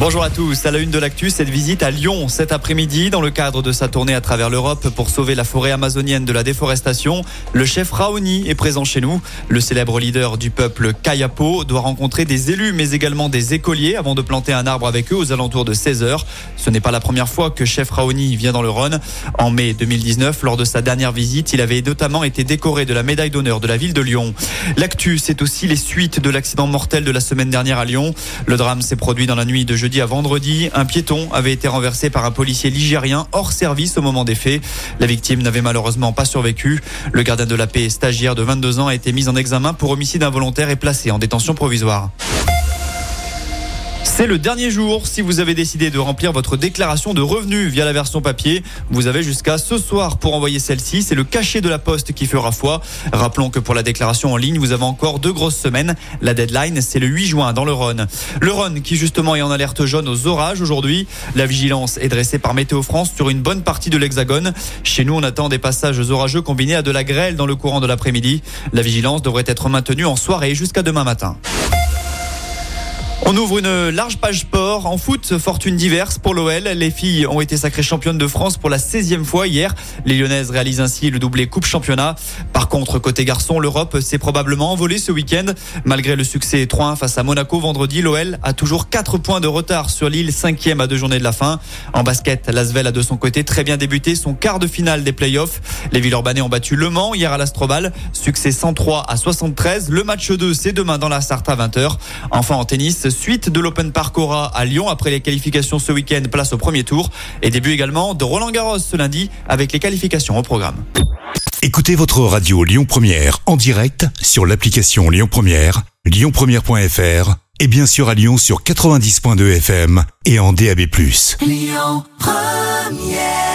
Bonjour à tous. À la une de l'actu, cette visite à Lyon cet après-midi dans le cadre de sa tournée à travers l'Europe pour sauver la forêt amazonienne de la déforestation. Le chef Raoni est présent chez nous. Le célèbre leader du peuple Kayapo doit rencontrer des élus mais également des écoliers avant de planter un arbre avec eux aux alentours de 16 heures. Ce n'est pas la première fois que chef Raoni vient dans le Rhône. En mai 2019, lors de sa dernière visite, il avait notamment été décoré de la médaille d'honneur de la ville de Lyon. L'actu, c'est aussi les suites de l'accident mortel de la semaine dernière à Lyon. Le drame s'est produit dans la nuit de jeudi à vendredi. Un piéton avait été renversé par un policier ligérien hors service au moment des faits. La victime n'avait malheureusement pas survécu. Le gardien de la paix stagiaire de 22 ans a été mis en examen pour homicide involontaire et placé en détention provisoire. C'est le dernier jour. Si vous avez décidé de remplir votre déclaration de revenus via la version papier, vous avez jusqu'à ce soir pour envoyer celle-ci. C'est le cachet de la poste qui fera foi. Rappelons que pour la déclaration en ligne, vous avez encore deux grosses semaines. La deadline, c'est le 8 juin dans le Rhône. Le Rhône qui justement est en alerte jaune aux orages aujourd'hui. La vigilance est dressée par Météo France sur une bonne partie de l'Hexagone. Chez nous, on attend des passages orageux combinés à de la grêle dans le courant de l'après-midi. La vigilance devrait être maintenue en soirée jusqu'à demain matin. On ouvre une large page sport. En foot, fortune diverse pour l'OL. Les filles ont été sacrées championnes de France pour la 16e fois hier. Les Lyonnaises réalisent ainsi le doublé Coupe Championnat. Par contre, côté garçon, l'Europe s'est probablement envolée ce week-end. Malgré le succès 3-1 face à Monaco vendredi, l'OL a toujours 4 points de retard sur Lille, 5e à deux journées de la fin. En basket, l'Asvel a de son côté très bien débuté son quart de finale des playoffs. Les Villeurbanais ont battu Le Mans hier à l'Astrobal. Succès 103 à 73. Le match 2, c'est demain dans la Sarthe à 20h. Enfin, en tennis, suite de l'Open Park Aura à Lyon après les qualifications ce week-end, place au premier tour. Et début également de Roland Garros ce lundi avec les qualifications au programme. Écoutez votre radio Lyon Première en direct sur l'application Lyon Première, lyonpremière.fr et bien sûr à Lyon sur 90.2 FM et en DAB+. Lyon Première